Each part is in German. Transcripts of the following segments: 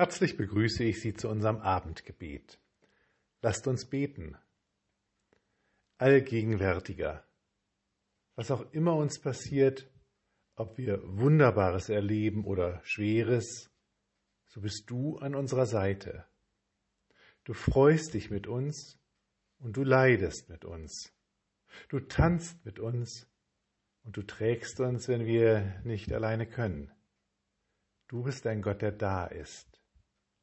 Herzlich begrüße ich Sie zu unserem Abendgebet. Lasst uns beten. Allgegenwärtiger, was auch immer uns passiert, ob wir Wunderbares erleben oder Schweres, so bist du an unserer Seite. Du freust dich mit uns und du leidest mit uns. Du tanzt mit uns und du trägst uns, wenn wir nicht alleine können. Du bist ein Gott, der da ist.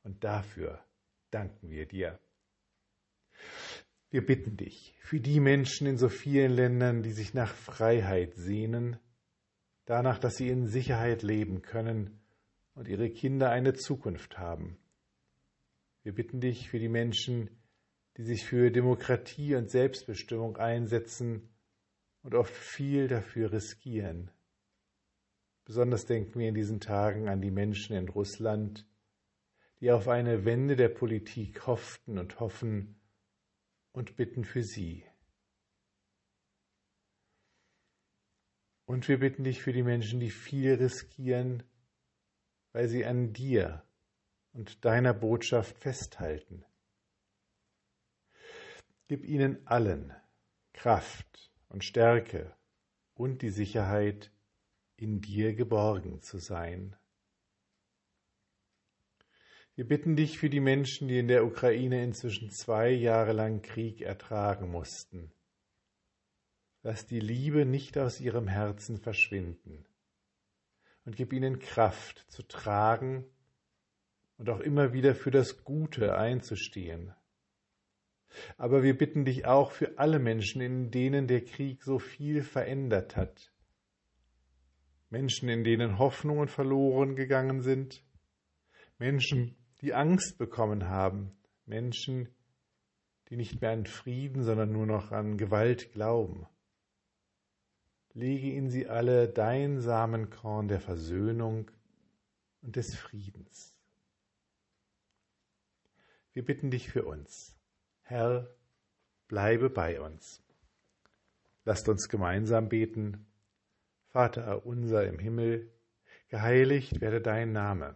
Und dafür danken wir dir. Wir bitten dich für die Menschen in so vielen Ländern, die sich nach Freiheit sehnen, danach, dass sie in Sicherheit leben können und ihre Kinder eine Zukunft haben. Wir bitten dich für die Menschen, die sich für Demokratie und Selbstbestimmung einsetzen und oft viel dafür riskieren. Besonders denken wir in diesen Tagen an die Menschen in Russland, die auf eine Wende der Politik hofften und hoffen und bitten für sie. Und wir bitten dich für die Menschen, die viel riskieren, weil sie an dir und deiner Botschaft festhalten. Gib ihnen allen Kraft und Stärke und die Sicherheit, in dir geborgen zu sein. Wir bitten dich für die Menschen, die in der Ukraine inzwischen zwei Jahre lang Krieg ertragen mussten. Lass die Liebe nicht aus ihrem Herzen verschwinden und gib ihnen Kraft zu tragen und auch immer wieder für das Gute einzustehen. Aber wir bitten dich auch für alle Menschen, in denen der Krieg so viel verändert hat. Menschen, in denen Hoffnungen verloren gegangen sind. Menschen, die Angst bekommen haben. Menschen, die nicht mehr an Frieden, sondern nur noch an Gewalt glauben. Lege in sie alle dein Samenkorn der Versöhnung und des Friedens. Wir bitten dich für uns. Herr, bleibe bei uns. Lasst uns gemeinsam beten. Vater unser im Himmel, geheiligt werde dein Name,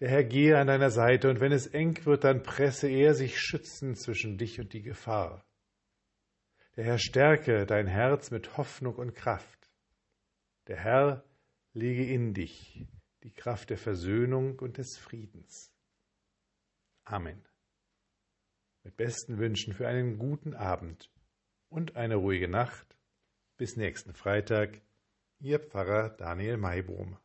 Der Herr gehe an deiner Seite, und wenn es eng wird, dann presse er sich schützend zwischen dich und die Gefahr. Der Herr stärke dein Herz mit Hoffnung und Kraft. Der Herr lege in dich die Kraft der Versöhnung und des Friedens. Amen. Mit besten Wünschen für einen guten Abend und eine ruhige Nacht. Bis nächsten Freitag, Ihr Pfarrer Daniel Maibohm.